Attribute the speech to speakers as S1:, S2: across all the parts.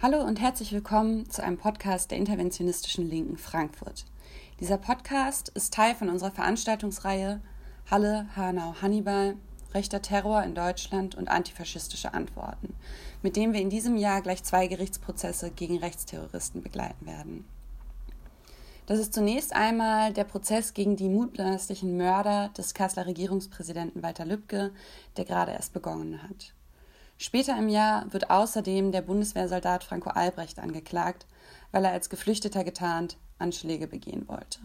S1: Hallo und herzlich willkommen zu einem Podcast der interventionistischen Linken Frankfurt. Dieser Podcast ist Teil von unserer Veranstaltungsreihe Halle, Hanau, Hannibal, rechter Terror in Deutschland und antifaschistische Antworten, mit dem wir in diesem Jahr gleich zwei Gerichtsprozesse gegen Rechtsterroristen begleiten werden. Das ist zunächst einmal der Prozess gegen die mutmaßlichen Mörder des Kasseler Regierungspräsidenten Walter Lübcke, der gerade erst begonnen hat. Später im Jahr wird außerdem der Bundeswehrsoldat Franco Albrecht angeklagt, weil er als Geflüchteter getarnt Anschläge begehen wollte.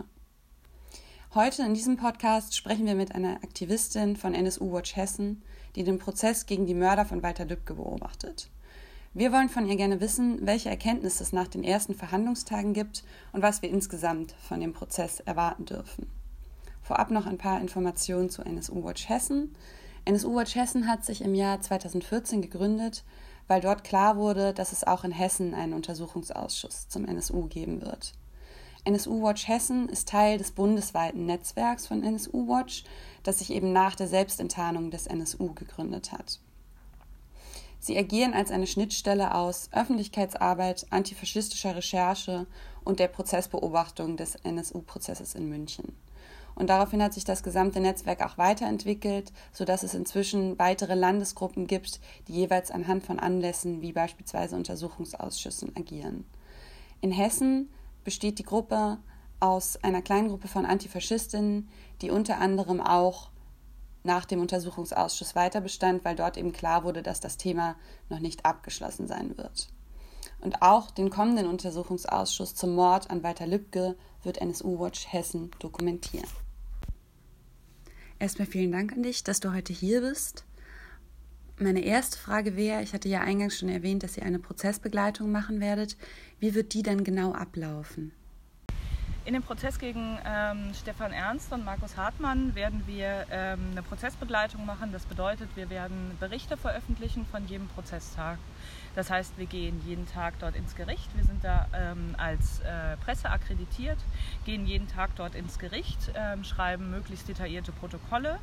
S1: Heute in diesem Podcast sprechen wir mit einer Aktivistin von NSU Watch Hessen, die den Prozess gegen die Mörder von Walter Lübcke beobachtet. Wir wollen von ihr gerne wissen, welche Erkenntnisse es nach den ersten Verhandlungstagen gibt und was wir insgesamt von dem Prozess erwarten dürfen. Vorab noch ein paar Informationen zu NSU Watch Hessen. NSU Watch Hessen hat sich im Jahr 2014 gegründet, weil dort klar wurde, dass es auch in Hessen einen Untersuchungsausschuss zum NSU geben wird. NSU Watch Hessen ist Teil des bundesweiten Netzwerks von NSU Watch, das sich eben nach der Selbstenttarnung des NSU gegründet hat. Sie agieren als eine Schnittstelle aus Öffentlichkeitsarbeit, antifaschistischer Recherche und der Prozessbeobachtung des NSU-Prozesses in München. Und daraufhin hat sich das gesamte Netzwerk auch weiterentwickelt, sodass es inzwischen weitere Landesgruppen gibt, die jeweils anhand von Anlässen wie beispielsweise Untersuchungsausschüssen agieren. In Hessen besteht die Gruppe aus einer kleinen Gruppe von Antifaschistinnen, die unter anderem auch nach dem Untersuchungsausschuss weiter bestand, weil dort eben klar wurde, dass das Thema noch nicht abgeschlossen sein wird. Und auch den kommenden Untersuchungsausschuss zum Mord an Walter Lübcke wird NSU Watch Hessen dokumentieren. Erstmal vielen Dank an dich, dass du heute hier bist. Meine erste Frage wäre, ich hatte ja eingangs schon erwähnt, dass ihr eine Prozessbegleitung machen werdet. Wie wird die dann genau ablaufen?
S2: In dem Prozess gegen ähm, Stefan Ernst und Markus Hartmann werden wir ähm, eine Prozessbegleitung machen. Das bedeutet, wir werden Berichte veröffentlichen von jedem Prozesstag. Das heißt, wir gehen jeden Tag dort ins Gericht. Wir sind da ähm, als äh, Presse akkreditiert, gehen jeden Tag dort ins Gericht, ähm, schreiben möglichst detaillierte Protokolle,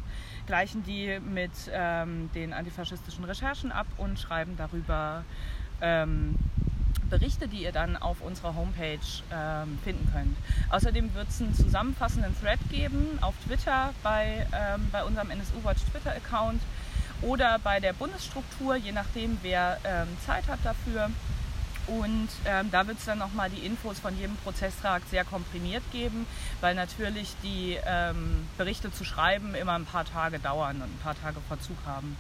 S2: gleichen die mit ähm, den antifaschistischen Recherchen ab und schreiben darüber ähm, Berichte, die ihr dann auf unserer Homepage ähm, finden könnt. Außerdem wird es einen zusammenfassenden Thread geben auf Twitter bei, ähm, bei unserem NSU Watch Twitter-Account oder bei der Bundesstruktur, je nachdem, wer ähm, Zeit hat dafür. Und ähm, da wird es dann nochmal die Infos von jedem Prozesstag sehr komprimiert geben, weil natürlich die ähm, Berichte zu schreiben immer ein paar Tage dauern und ein paar Tage Verzug haben.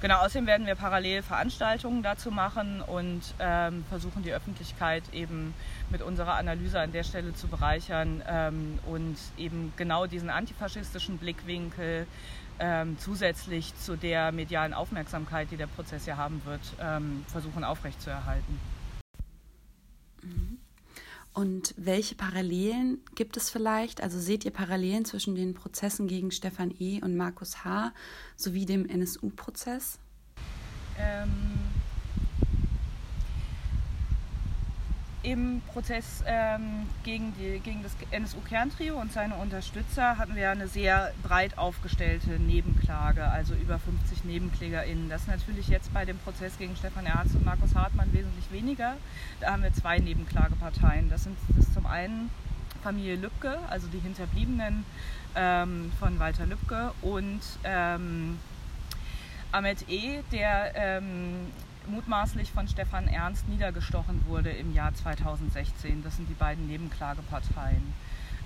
S2: Genau, außerdem werden wir parallel Veranstaltungen dazu machen und ähm, versuchen die Öffentlichkeit eben mit unserer Analyse an der Stelle zu bereichern ähm, und eben genau diesen antifaschistischen Blickwinkel ähm, zusätzlich zu der medialen Aufmerksamkeit, die der Prozess ja haben wird, ähm, versuchen aufrechtzuerhalten.
S1: Mhm. Und welche Parallelen gibt es vielleicht? Also seht ihr Parallelen zwischen den Prozessen gegen Stefan E. und Markus H. sowie dem NSU-Prozess? Ähm,
S2: Im Prozess ähm, gegen, die, gegen das NSU-Kerntrio und seine Unterstützer hatten wir eine sehr breit aufgestellte Nebenklage, also über 50 NebenklägerInnen. Das ist natürlich jetzt bei dem Prozess gegen Stefan Ernst und Markus Hartmann wesentlich weniger. Da haben wir zwei Nebenklageparteien. Das sind das ist zum einen Familie Lübcke, also die Hinterbliebenen ähm, von Walter Lübcke und ähm, Ahmed E., der ähm, mutmaßlich von Stefan Ernst niedergestochen wurde im Jahr 2016. Das sind die beiden Nebenklageparteien.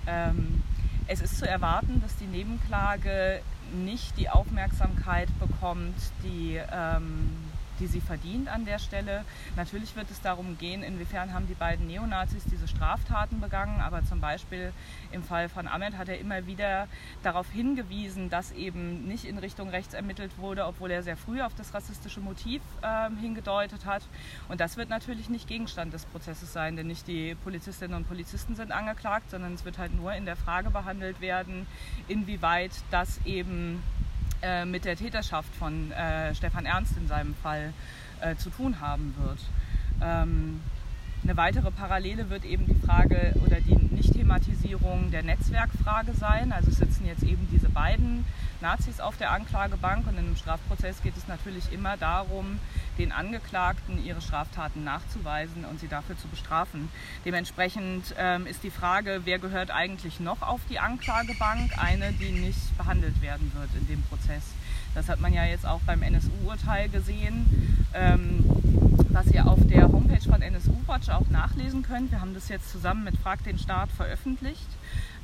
S2: Ähm, es ist zu erwarten, dass die Nebenklage nicht die Aufmerksamkeit bekommt, die ähm, die sie verdient an der Stelle. Natürlich wird es darum gehen, inwiefern haben die beiden Neonazis diese Straftaten begangen, aber zum Beispiel im Fall von Ahmed hat er immer wieder darauf hingewiesen, dass eben nicht in Richtung rechts ermittelt wurde, obwohl er sehr früh auf das rassistische Motiv äh, hingedeutet hat. Und das wird natürlich nicht Gegenstand des Prozesses sein, denn nicht die Polizistinnen und Polizisten sind angeklagt, sondern es wird halt nur in der Frage behandelt werden, inwieweit das eben äh, mit der Täterschaft von äh, Stefan Ernst in seinem Fall äh, zu tun haben wird. Ähm, eine weitere Parallele wird eben die Frage oder die Nicht-Thematisierung der Netzwerkfrage sein. Also sitzen jetzt eben diese beiden Nazis auf der Anklagebank und in einem Strafprozess geht es natürlich immer darum, den Angeklagten ihre Straftaten nachzuweisen und sie dafür zu bestrafen. Dementsprechend ähm, ist die Frage, wer gehört eigentlich noch auf die Anklagebank, eine, die nicht behandelt werden wird in dem Prozess. Das hat man ja jetzt auch beim NSU-Urteil gesehen, ähm, was ihr auf der Homepage von NSU Watch auch nachlesen könnt. Wir haben das jetzt zusammen mit Frag den Staat veröffentlicht.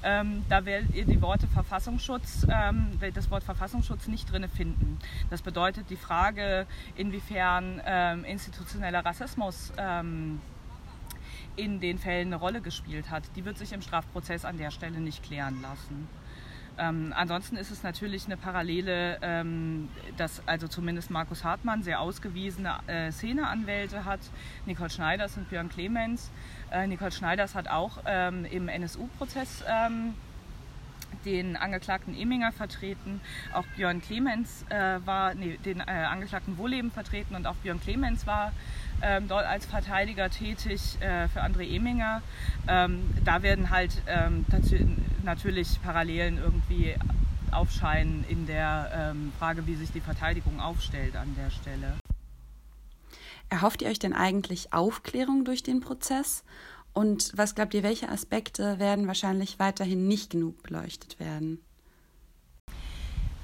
S2: Ähm, da werdet ihr die Worte Verfassungsschutz, ähm, das Wort Verfassungsschutz nicht drin finden. Das bedeutet die Frage, inwiefern ähm, institutioneller Rassismus ähm, in den Fällen eine Rolle gespielt hat, die wird sich im Strafprozess an der Stelle nicht klären lassen. Ähm, ansonsten ist es natürlich eine Parallele, ähm, dass also zumindest Markus Hartmann sehr ausgewiesene äh, Szeneanwälte hat, Nicole Schneiders und Björn Clemens. Äh, Nicole Schneiders hat auch ähm, im NSU-Prozess ähm, den Angeklagten Eminger vertreten. Auch Björn Clemens äh, war, nee, den äh, Angeklagten Wohleben vertreten und auch Björn Clemens war ähm, dort als Verteidiger tätig äh, für André Eminger. Ähm, da werden halt ähm, natürlich Parallelen irgendwie aufscheinen in der ähm, Frage, wie sich die Verteidigung aufstellt an der Stelle.
S1: Erhofft ihr euch denn eigentlich Aufklärung durch den Prozess? Und was glaubt ihr, welche Aspekte werden wahrscheinlich weiterhin nicht genug beleuchtet werden?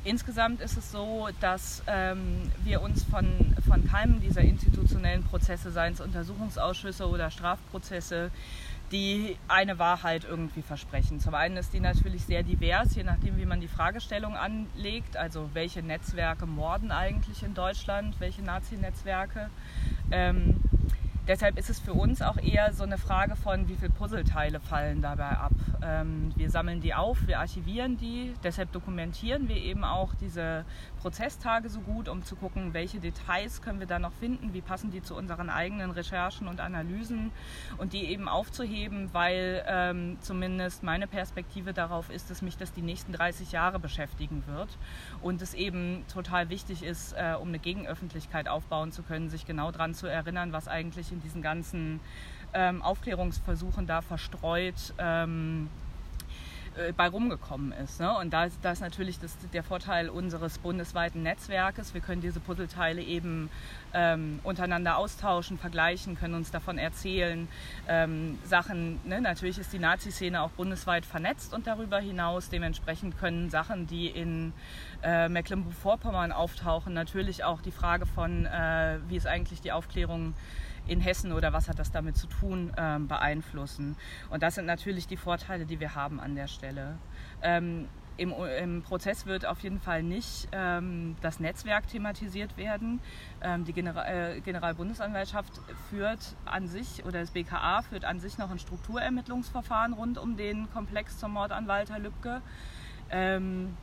S2: Insgesamt ist es so, dass ähm, wir uns von, von keinem dieser institutionellen Prozesse, seien es Untersuchungsausschüsse oder Strafprozesse, die eine Wahrheit irgendwie versprechen. Zum einen ist die natürlich sehr divers, je nachdem, wie man die Fragestellung anlegt. Also welche Netzwerke morden eigentlich in Deutschland, welche Nazi-Netzwerke. Ähm, Deshalb ist es für uns auch eher so eine Frage von, wie viele Puzzleteile fallen dabei ab. Ähm, wir sammeln die auf, wir archivieren die, deshalb dokumentieren wir eben auch diese Prozesstage so gut, um zu gucken, welche Details können wir da noch finden, wie passen die zu unseren eigenen Recherchen und Analysen. Und die eben aufzuheben, weil ähm, zumindest meine Perspektive darauf ist, dass mich das die nächsten 30 Jahre beschäftigen wird. Und es eben total wichtig ist, äh, um eine Gegenöffentlichkeit aufbauen zu können, sich genau daran zu erinnern, was eigentlich in diesen ganzen ähm, Aufklärungsversuchen da verstreut ähm, äh, bei rumgekommen ist. Ne? Und da ist, da ist natürlich das, der Vorteil unseres bundesweiten Netzwerkes. Wir können diese Puzzleteile eben ähm, untereinander austauschen, vergleichen, können uns davon erzählen. Ähm, Sachen, ne? natürlich ist die Nazi-Szene auch bundesweit vernetzt und darüber hinaus. Dementsprechend können Sachen, die in äh, Mecklenburg-Vorpommern auftauchen, natürlich auch die Frage von, äh, wie ist eigentlich die Aufklärung in Hessen oder was hat das damit zu tun, ähm, beeinflussen. Und das sind natürlich die Vorteile, die wir haben an der Stelle. Ähm, im, im, Prozess wird auf jeden Fall nicht ähm, das Netzwerk thematisiert werden. Ähm, die General, äh, Generalbundesanwaltschaft führt an sich oder das BKA führt an sich noch ein Strukturermittlungsverfahren rund um den Komplex zum Mord an Walter Lübcke. Ähm,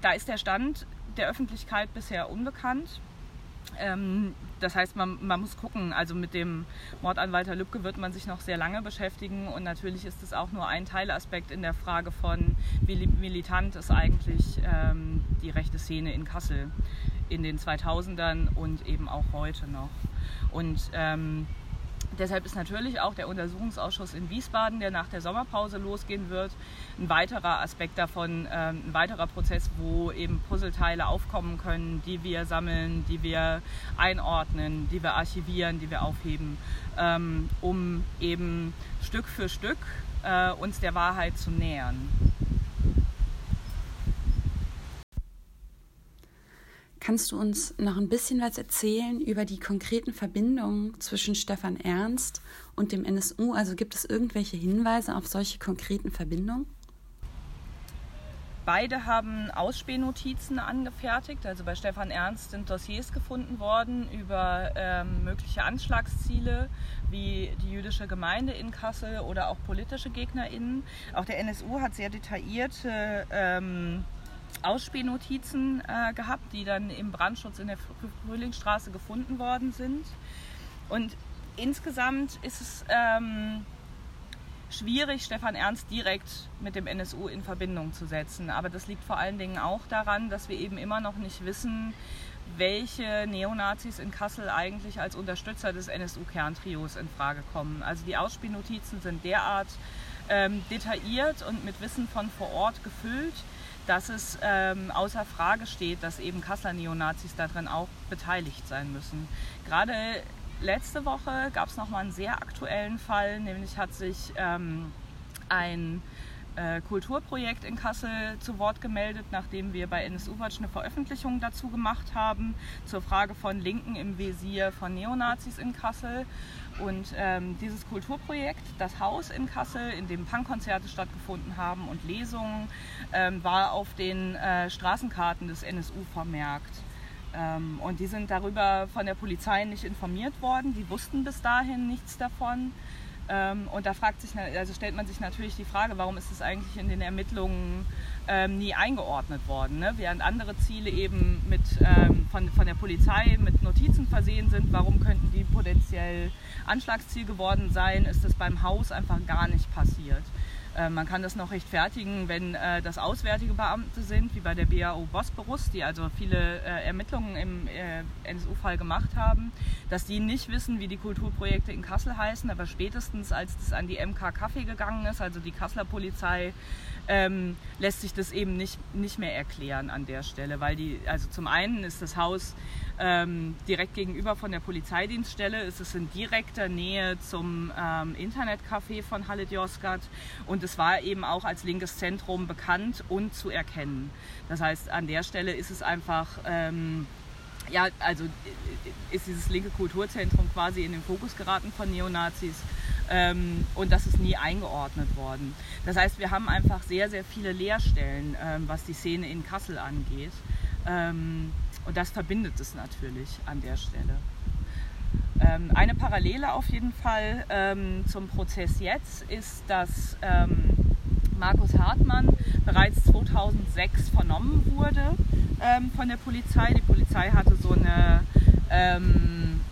S2: da ist der Stand der Öffentlichkeit bisher unbekannt. Ähm, das heißt, man, man, muss gucken. Also mit dem Mord an Walter Lübcke wird man sich noch sehr lange beschäftigen. Und natürlich ist es auch nur ein Teilaspekt in der Frage von, wie militant ist eigentlich ähm, die rechte Szene in Kassel in den 2000ern und eben auch heute noch. Und ähm, Deshalb ist natürlich auch der Untersuchungsausschuss in Wiesbaden, der nach der Sommerpause losgehen wird, ein weiterer Aspekt davon, ähm, ein weiterer Prozess, wo eben Puzzleteile aufkommen können, die wir sammeln, die wir einordnen, die wir archivieren, die wir aufheben, ähm, um eben Stück für Stück äh, uns der Wahrheit zu nähern.
S1: Kannst du uns noch ein bisschen was erzählen über die konkreten Verbindungen zwischen Stefan Ernst und dem NSU? Also gibt es irgendwelche Hinweise auf solche konkreten Verbindungen?
S2: Beide haben Ausspähnotizen angefertigt. Also bei Stefan Ernst sind Dossiers gefunden worden über ähm, mögliche Anschlagsziele wie die jüdische Gemeinde in Kassel oder auch politische GegnerInnen. Auch der NSU hat sehr detaillierte ähm, Ausspähnotizen äh, gehabt, die dann im Brandschutz in der Frühlingsstraße gefunden worden sind. Und insgesamt ist es ähm, schwierig, Stefan Ernst direkt mit dem NSU in Verbindung zu setzen. Aber das liegt vor allen Dingen auch daran, dass wir eben immer noch nicht wissen, welche Neonazis in Kassel eigentlich als Unterstützer des NSU-Kerntrios in Frage kommen. Also die Ausspielnotizen sind derart ähm, detailliert und mit Wissen von vor Ort gefüllt, dass es ähm, außer Frage steht, dass eben Kasseler Neonazis darin auch beteiligt sein müssen. Gerade letzte Woche gab es nochmal einen sehr aktuellen Fall, nämlich hat sich ähm, ein äh, Kulturprojekt in Kassel zu Wort gemeldet, nachdem wir bei NSU Watch eine Veröffentlichung dazu gemacht haben, zur Frage von Linken im Visier von Neonazis in Kassel. Und ähm, dieses Kulturprojekt, das Haus in Kassel, in dem Punkkonzerte stattgefunden haben und Lesungen, ähm, war auf den äh, Straßenkarten des NSU vermerkt. Ähm, und die sind darüber von der Polizei nicht informiert worden. Die wussten bis dahin nichts davon. Ähm, und da fragt sich, also stellt man sich natürlich die Frage, warum ist es eigentlich in den Ermittlungen ähm, nie eingeordnet worden? Ne? Während andere Ziele eben mit, ähm, von, von der Polizei mit Notizen versehen sind, warum könnten die potenziell Anschlagsziel geworden sein, ist das beim Haus einfach gar nicht passiert. Äh, man kann das noch rechtfertigen, wenn äh, das auswärtige Beamte sind, wie bei der BAO Bosporus, die also viele äh, Ermittlungen im NSU-Fall gemacht haben, dass die nicht wissen, wie die Kulturprojekte in Kassel heißen, aber spätestens als das an die MK Kaffee gegangen ist, also die Kasseler Polizei, ähm, lässt sich das eben nicht, nicht mehr erklären an der Stelle, weil die, also zum einen ist das Haus ähm, direkt gegenüber von der Polizeidienststelle, es ist in direkter Nähe zum ähm, Internetcafé von Halle Josgat und es war eben auch als linkes Zentrum bekannt und zu erkennen. Das heißt, an der Stelle ist es einfach ähm, ja, also ist dieses linke Kulturzentrum quasi in den Fokus geraten von Neonazis ähm, und das ist nie eingeordnet worden. Das heißt, wir haben einfach sehr, sehr viele Leerstellen, ähm, was die Szene in Kassel angeht. Ähm, und das verbindet es natürlich an der Stelle. Ähm, eine Parallele auf jeden Fall ähm, zum Prozess jetzt ist, dass ähm, Markus Hartmann bereits 2006 vernommen wurde von der Polizei. Die Polizei hatte so, eine,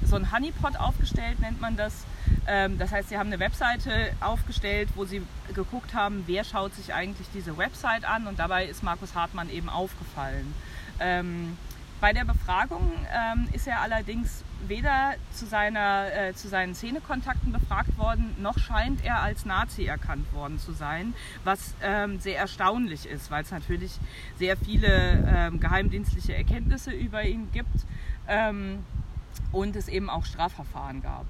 S2: so einen Honeypot aufgestellt, nennt man das. Das heißt, sie haben eine Webseite aufgestellt, wo sie geguckt haben, wer schaut sich eigentlich diese Website an und dabei ist Markus Hartmann eben aufgefallen. Bei der Befragung ähm, ist er allerdings weder zu, seiner, äh, zu seinen Szenekontakten befragt worden, noch scheint er als Nazi erkannt worden zu sein, was ähm, sehr erstaunlich ist, weil es natürlich sehr viele ähm, geheimdienstliche Erkenntnisse über ihn gibt ähm, und es eben auch Strafverfahren gab.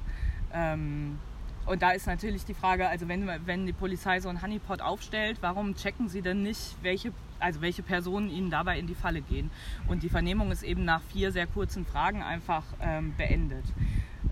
S2: Ähm, und da ist natürlich die Frage, also wenn, wenn die Polizei so einen Honeypot aufstellt, warum checken sie denn nicht, welche, also welche Personen ihnen dabei in die Falle gehen? Und die Vernehmung ist eben nach vier sehr kurzen Fragen einfach ähm, beendet.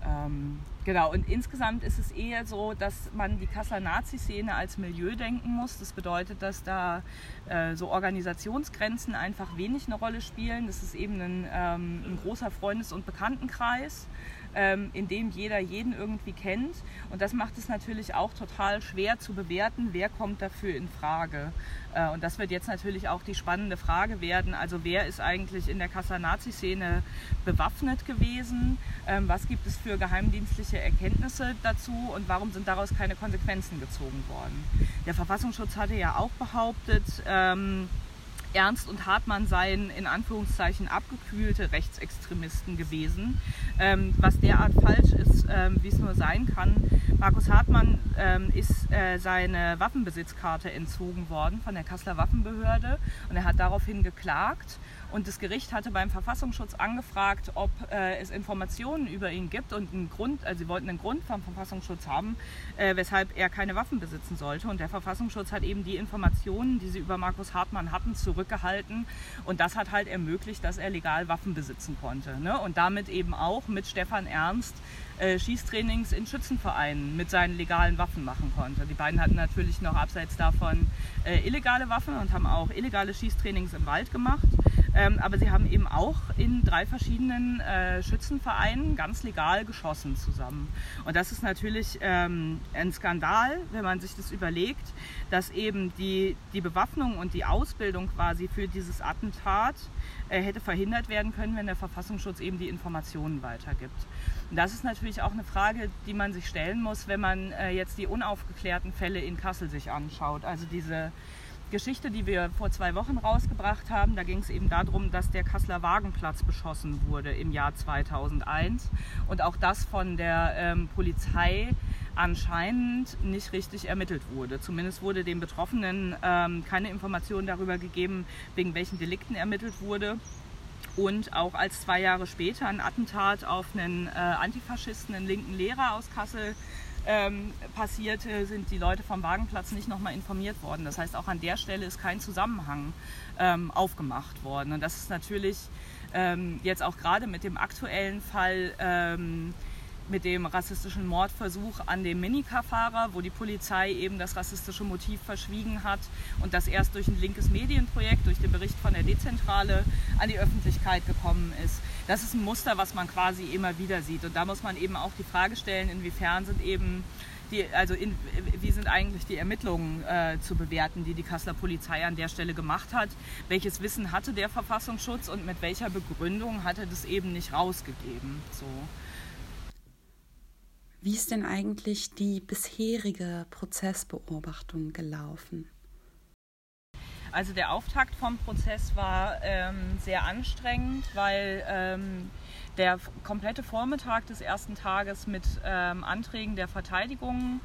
S2: Ähm, genau, und insgesamt ist es eher so, dass man die Kasseler Nazi-Szene als Milieu denken muss. Das bedeutet, dass da äh, so Organisationsgrenzen einfach wenig eine Rolle spielen. Das ist eben ein, ähm, ein großer Freundes- und Bekanntenkreis ähm, in dem jeder jeden irgendwie kennt. Und das macht es natürlich auch total schwer zu bewerten, wer kommt dafür in Frage. Äh, und das wird jetzt natürlich auch die spannende Frage werden. Also wer ist eigentlich in der Kasseler Nazi-Szene bewaffnet gewesen? Ähm, was gibt es für geheimdienstliche Erkenntnisse dazu und warum sind daraus keine Konsequenzen gezogen worden? Der Verfassungsschutz hatte ja auch behauptet, ähm, Ernst und Hartmann seien in Anführungszeichen abgekühlte Rechtsextremisten gewesen, ähm, was derart falsch ist, ähm, wie es nur sein kann. Markus Hartmann ähm, ist äh, seine Waffenbesitzkarte entzogen worden von der Kasseler Waffenbehörde und er hat daraufhin geklagt und das Gericht hatte beim Verfassungsschutz angefragt, ob äh, es Informationen über ihn gibt und einen Grund, also sie wollten einen Grund vom Verfassungsschutz haben, äh, weshalb er keine Waffen besitzen sollte. Und der Verfassungsschutz hat eben die Informationen, die sie über Markus Hartmann hatten, zurückgehalten. Und das hat halt ermöglicht, dass er legal Waffen besitzen konnte. Ne? Und damit eben auch mit Stefan Ernst äh, Schießtrainings in Schützenvereinen mit seinen legalen Waffen machen konnte. Die beiden hatten natürlich noch abseits davon äh, illegale Waffen und haben auch illegale Schießtrainings im Wald gemacht. Ähm, aber sie haben eben auch in drei verschiedenen äh, Schützenvereinen ganz legal geschossen zusammen. Und das ist natürlich ähm, ein Skandal, wenn man sich das überlegt, dass eben die, die Bewaffnung und die Ausbildung quasi für dieses Attentat äh, hätte verhindert werden können, wenn der Verfassungsschutz eben die Informationen weitergibt. Und das ist natürlich auch eine Frage, die man sich stellen muss, wenn man äh, jetzt die unaufgeklärten Fälle in Kassel sich anschaut. Also diese Geschichte, die wir vor zwei Wochen rausgebracht haben, da ging es eben darum, dass der Kasseler Wagenplatz beschossen wurde im Jahr 2001 und auch das von der ähm, Polizei anscheinend nicht richtig ermittelt wurde. Zumindest wurde den Betroffenen ähm, keine Information darüber gegeben, wegen welchen Delikten ermittelt wurde. Und auch als zwei Jahre später ein Attentat auf einen äh, Antifaschisten, einen linken Lehrer aus Kassel, ähm, passierte, sind die Leute vom Wagenplatz nicht nochmal informiert worden. Das heißt, auch an der Stelle ist kein Zusammenhang ähm, aufgemacht worden. Und das ist natürlich ähm, jetzt auch gerade mit dem aktuellen Fall ähm, mit dem rassistischen Mordversuch an dem Minicar-Fahrer, wo die Polizei eben das rassistische Motiv verschwiegen hat und das erst durch ein linkes Medienprojekt, durch den Bericht von der Dezentrale an die Öffentlichkeit gekommen ist. Das ist ein Muster, was man quasi immer wieder sieht. Und da muss man eben auch die Frage stellen, inwiefern sind eben die, also in, wie sind eigentlich die Ermittlungen äh, zu bewerten, die die Kasseler Polizei an der Stelle gemacht hat? Welches Wissen hatte der Verfassungsschutz und mit welcher Begründung hat er das eben nicht rausgegeben? So.
S1: Wie ist denn eigentlich die bisherige Prozessbeobachtung gelaufen?
S2: Also der Auftakt vom Prozess war ähm, sehr anstrengend, weil ähm, der komplette Vormittag des ersten Tages mit ähm, Anträgen der Verteidigung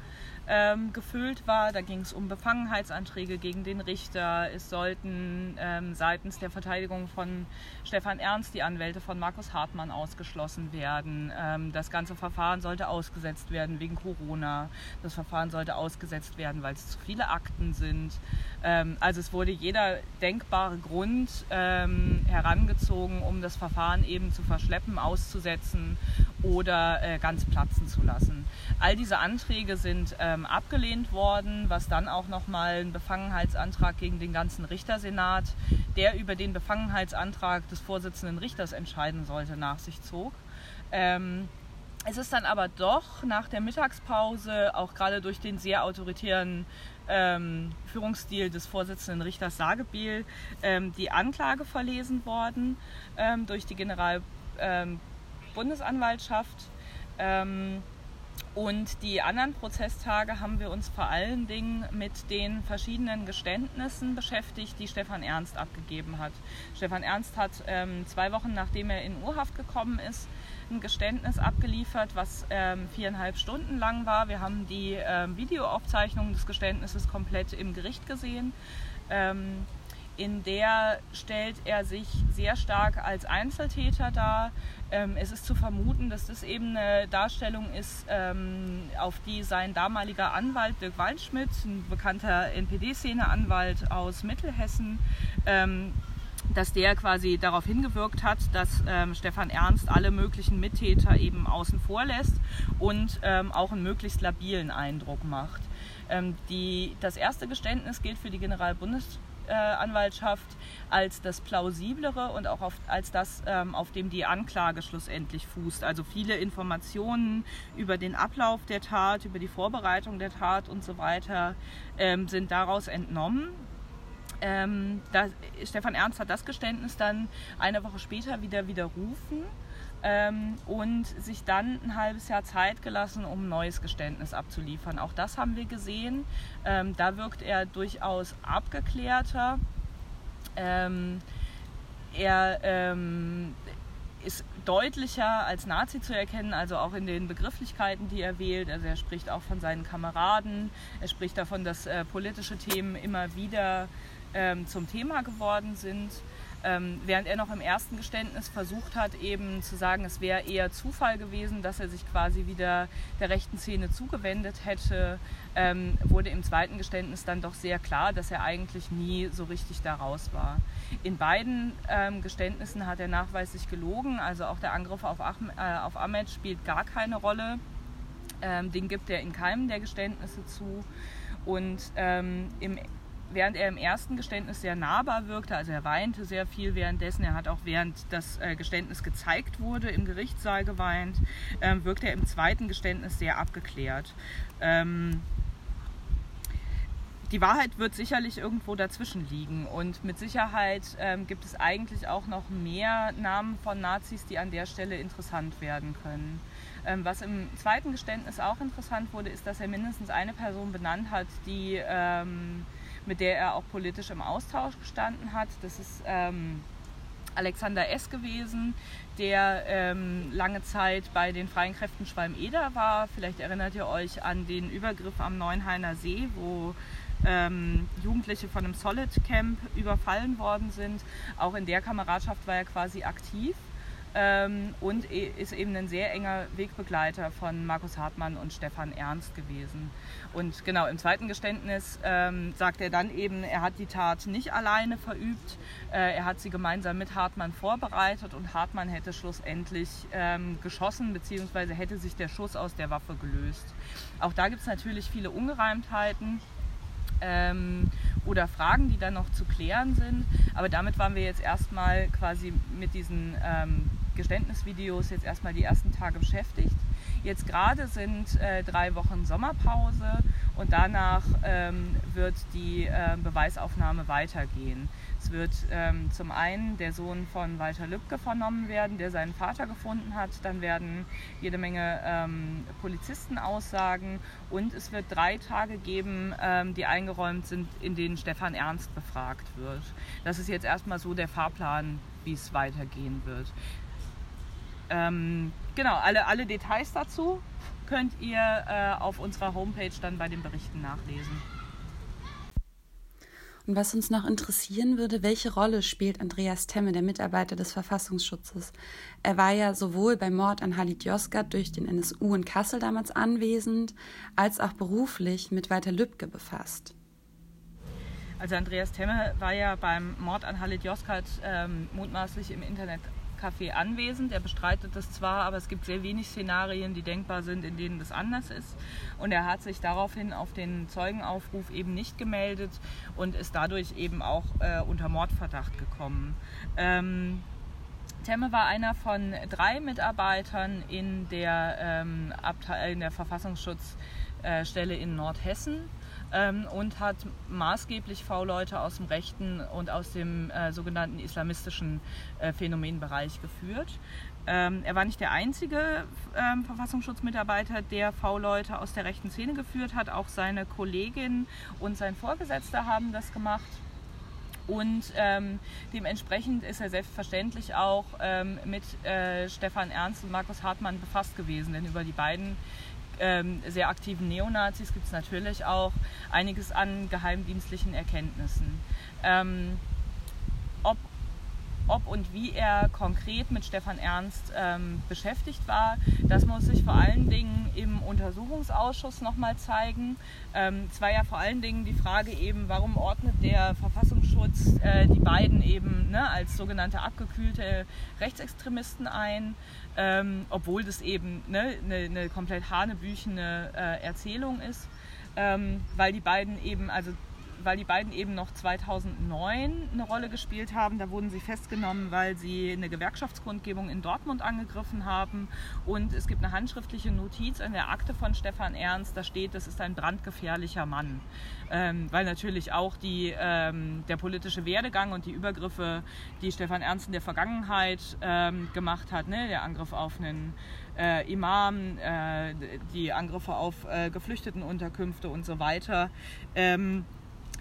S2: ähm, gefüllt war. Da ging es um Befangenheitsanträge gegen den Richter. Es sollten ähm, seitens der Verteidigung von Stefan Ernst die Anwälte von Markus Hartmann ausgeschlossen werden. Ähm, das ganze Verfahren sollte ausgesetzt werden wegen Corona. Das Verfahren sollte ausgesetzt werden, weil es zu viele Akten sind. Ähm, also es wurde jeder denkbare Grund ähm, herangezogen, um das Verfahren eben zu verschleppen, auszusetzen oder äh, ganz platzen zu lassen. All diese Anträge sind ähm, abgelehnt worden, was dann auch nochmal ein Befangenheitsantrag gegen den ganzen Richtersenat, der über den Befangenheitsantrag des Vorsitzenden Richters entscheiden sollte, nach sich zog. Ähm, es ist dann aber doch nach der Mittagspause, auch gerade durch den sehr autoritären ähm, Führungsstil des Vorsitzenden Richters Sagebiel, ähm, die Anklage verlesen worden ähm, durch die Generalbundesanwaltschaft. Ähm, und die anderen Prozesstage haben wir uns vor allen Dingen mit den verschiedenen Geständnissen beschäftigt, die Stefan Ernst abgegeben hat. Stefan Ernst hat ähm, zwei Wochen nachdem er in Urhaft gekommen ist, ein Geständnis abgeliefert, was ähm, viereinhalb Stunden lang war. Wir haben die ähm, Videoaufzeichnung des Geständnisses komplett im Gericht gesehen. Ähm, in der stellt er sich sehr stark als Einzeltäter dar. Ähm, es ist zu vermuten, dass das eben eine Darstellung ist, ähm, auf die sein damaliger Anwalt Dirk Waldschmidt, ein bekannter NPD-Szene-Anwalt aus Mittelhessen, ähm, dass der quasi darauf hingewirkt hat, dass ähm, Stefan Ernst alle möglichen Mittäter eben außen vor lässt und ähm, auch einen möglichst labilen Eindruck macht. Ähm, die, das erste Geständnis gilt für die Generalbundes äh, Anwaltschaft als das plausiblere und auch auf, als das, ähm, auf dem die Anklage schlussendlich fußt. Also viele Informationen über den Ablauf der Tat, über die Vorbereitung der Tat und so weiter ähm, sind daraus entnommen. Ähm, da, Stefan Ernst hat das Geständnis dann eine Woche später wieder widerrufen ähm, und sich dann ein halbes Jahr Zeit gelassen, um ein neues Geständnis abzuliefern. Auch das haben wir gesehen. Ähm, da wirkt er durchaus abgeklärter. Ähm, er ähm, ist deutlicher als Nazi zu erkennen, also auch in den Begrifflichkeiten, die er wählt. Also er spricht auch von seinen Kameraden, er spricht davon, dass äh, politische Themen immer wieder ähm, zum Thema geworden sind. Ähm, während er noch im ersten Geständnis versucht hat, eben zu sagen, es wäre eher Zufall gewesen, dass er sich quasi wieder der rechten Szene zugewendet hätte, ähm, wurde im zweiten Geständnis dann doch sehr klar, dass er eigentlich nie so richtig da raus war. In beiden ähm, Geständnissen hat er nachweislich gelogen, also auch der Angriff auf, Ahmed, äh, auf Ahmed spielt gar keine Rolle. Ähm, den gibt er in keinem der Geständnisse zu. Und ähm, im während er im ersten Geständnis sehr nahbar wirkte, also er weinte sehr viel währenddessen, er hat auch während das äh, Geständnis gezeigt wurde im Gerichtssaal geweint, ähm, wirkte er im zweiten Geständnis sehr abgeklärt. Ähm, die Wahrheit wird sicherlich irgendwo dazwischen liegen und mit Sicherheit ähm, gibt es eigentlich auch noch mehr Namen von Nazis, die an der Stelle interessant werden können. Ähm, was im zweiten Geständnis auch interessant wurde, ist, dass er mindestens eine Person benannt hat, die ähm, mit der er auch politisch im Austausch gestanden hat. Das ist ähm, Alexander S. gewesen, der ähm, lange Zeit bei den Freien Kräften Schwalm-Eder war. Vielleicht erinnert ihr euch an den Übergriff am Neuenhainer See, wo ähm, Jugendliche von einem Solid Camp überfallen worden sind. Auch in der Kameradschaft war er quasi aktiv ähm, und e, ist eben ein sehr enger Wegbegleiter von Markus Hartmann und Stefan Ernst gewesen. Und genau im zweiten Geständnis ähm, sagt er dann eben, er hat die Tat nicht alleine verübt, äh, er hat sie gemeinsam mit Hartmann vorbereitet und Hartmann hätte schlussendlich ähm, geschossen bzw. hätte sich der Schuss aus der Waffe gelöst. Auch da gibt es natürlich viele Ungereimtheiten ähm, oder Fragen, die dann noch zu klären sind. Aber damit waren wir jetzt erstmal quasi mit diesen ähm, Geständnisvideos jetzt erstmal die ersten Tage beschäftigt. Jetzt gerade sind äh, drei Wochen Sommerpause und danach ähm, wird die äh, Beweisaufnahme weitergehen. Es wird ähm, zum einen der Sohn von Walter Lübcke vernommen werden, der seinen Vater gefunden hat. Dann werden jede Menge ähm, Polizisten aussagen und es wird drei Tage geben, ähm, die eingeräumt sind, in denen Stefan Ernst befragt wird. Das ist jetzt erstmal so der Fahrplan, wie es weitergehen wird. Ähm, genau, alle, alle Details dazu könnt ihr äh, auf unserer Homepage dann bei den Berichten nachlesen.
S1: Und was uns noch interessieren würde, welche Rolle spielt Andreas Temme, der Mitarbeiter des Verfassungsschutzes? Er war ja sowohl beim Mord an Halit Yozgat durch den NSU in Kassel damals anwesend, als auch beruflich mit Walter Lübcke befasst.
S2: Also Andreas Temme war ja beim Mord an Halit Yozgat ähm, mutmaßlich im Internet Café anwesend. Er bestreitet das zwar, aber es gibt sehr wenig Szenarien, die denkbar sind, in denen das anders ist. Und er hat sich daraufhin auf den Zeugenaufruf eben nicht gemeldet und ist dadurch eben auch äh, unter Mordverdacht gekommen. Ähm, Temme war einer von drei Mitarbeitern in der, ähm, in der Verfassungsschutzstelle in Nordhessen ähm, und hat maßgeblich V-Leute aus dem rechten und aus dem äh, sogenannten islamistischen äh, Phänomenbereich geführt. Ähm, er war nicht der einzige ähm, Verfassungsschutzmitarbeiter, der V-Leute aus der rechten Szene geführt hat. Auch seine Kollegin und sein Vorgesetzter haben das gemacht. Und ähm, dementsprechend ist er selbstverständlich auch ähm, mit äh, Stefan Ernst und Markus Hartmann befasst gewesen, denn über die beiden ähm, sehr aktiven Neonazis gibt es natürlich auch einiges an geheimdienstlichen Erkenntnissen. Ähm, ob, ob und wie er konkret mit Stefan Ernst ähm, beschäftigt war, das muss sich vor allen Dingen im Untersuchungsausschuss nochmal zeigen. Ähm, es war ja vor allen Dingen die Frage eben, warum ordnet der Verfassungsschutz äh, die beiden eben ne, als sogenannte abgekühlte Rechtsextremisten ein ähm, obwohl das eben eine ne, ne komplett hanebüchene äh, Erzählung ist, ähm, weil die beiden eben, also weil die beiden eben noch 2009 eine Rolle gespielt haben. Da wurden sie festgenommen, weil sie eine Gewerkschaftskundgebung in Dortmund angegriffen haben. Und es gibt eine handschriftliche Notiz in der Akte von Stefan Ernst, da steht, das ist ein brandgefährlicher Mann. Ähm, weil natürlich auch die, ähm, der politische Werdegang und die Übergriffe, die Stefan Ernst in der Vergangenheit ähm, gemacht hat, ne? der Angriff auf einen äh, Imam, äh, die Angriffe auf äh, Geflüchtetenunterkünfte und so weiter, ähm,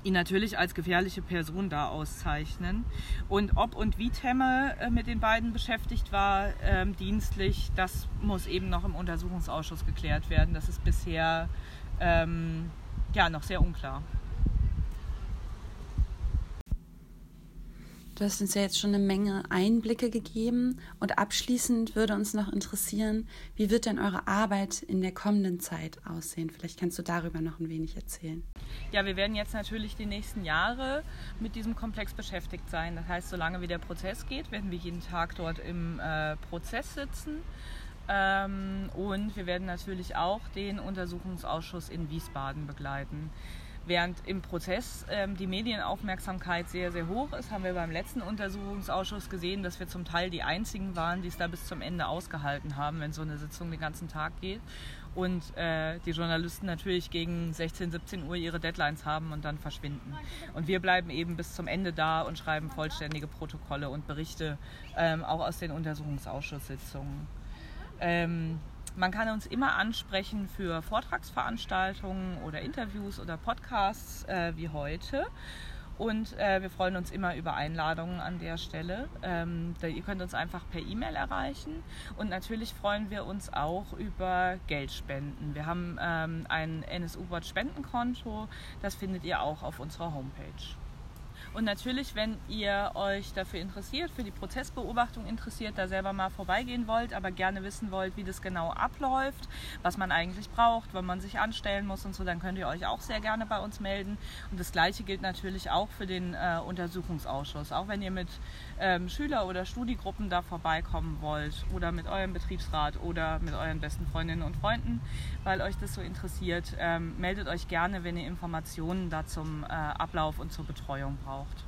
S2: ihn natürlich als gefährliche Person da auszeichnen. Und ob und wie Temme äh, mit den beiden beschäftigt war, ähm, dienstlich, das muss eben noch im Untersuchungsausschuss geklärt werden. Das ist bisher ähm, ja, noch sehr unklar.
S1: Du hast uns ja jetzt schon eine Menge Einblicke gegeben und abschließend würde uns noch interessieren, wie wird denn eure Arbeit in der kommenden Zeit aussehen? Vielleicht kannst du darüber noch ein wenig erzählen.
S2: Ja, wir werden jetzt natürlich die nächsten Jahre mit diesem Komplex beschäftigt sein. Das heißt, solange wie der Prozess geht, werden wir jeden Tag dort im äh, Prozess sitzen. Ähm, und wir werden natürlich auch den Untersuchungsausschuss in Wiesbaden begleiten. Während im Prozess ähm, die Medienaufmerksamkeit sehr, sehr hoch ist, haben wir beim letzten Untersuchungsausschuss gesehen, dass wir zum Teil die einzigen waren, die es da bis zum Ende ausgehalten haben, wenn so eine Sitzung den ganzen Tag geht. Und äh, die Journalisten natürlich gegen 16, 17 Uhr ihre Deadlines haben und dann verschwinden. Und wir bleiben eben bis zum Ende da und schreiben vollständige Protokolle und Berichte, ähm, auch aus den Untersuchungsausschusssitzungen. Ähm, man kann uns immer ansprechen für Vortragsveranstaltungen oder Interviews oder Podcasts äh, wie heute. Und äh, wir freuen uns immer über Einladungen an der Stelle. Ähm, da, ihr könnt uns einfach per E-Mail erreichen. Und natürlich freuen wir uns auch über Geldspenden. Wir haben ähm, ein NSU-Bot-Spendenkonto. Das findet ihr auch auf unserer Homepage. Und natürlich, wenn ihr euch dafür interessiert, für die Prozessbeobachtung interessiert, da selber mal vorbeigehen wollt, aber gerne wissen wollt, wie das genau abläuft, was man eigentlich braucht, wann man sich anstellen muss und so, dann könnt ihr euch auch sehr gerne bei uns melden. Und das Gleiche gilt natürlich auch für den äh, Untersuchungsausschuss. Auch wenn ihr mit ähm, Schüler- oder Studiegruppen da vorbeikommen wollt oder mit eurem Betriebsrat oder mit euren besten Freundinnen und Freunden, weil euch das so interessiert, ähm, meldet euch gerne, wenn ihr Informationen da zum äh, Ablauf und zur Betreuung braucht braucht.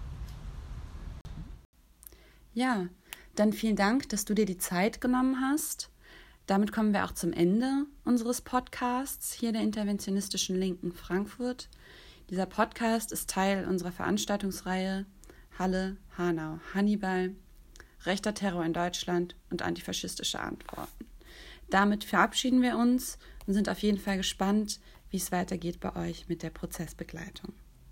S1: Ja, dann vielen Dank, dass du dir die Zeit genommen hast. Damit kommen wir auch zum Ende unseres Podcasts hier der Interventionistischen Linken Frankfurt. Dieser Podcast ist Teil unserer Veranstaltungsreihe Halle, Hanau, Hannibal, rechter Terror in Deutschland und antifaschistische Antworten. Damit verabschieden wir uns und sind auf jeden Fall gespannt, wie es weitergeht bei euch mit der Prozessbegleitung.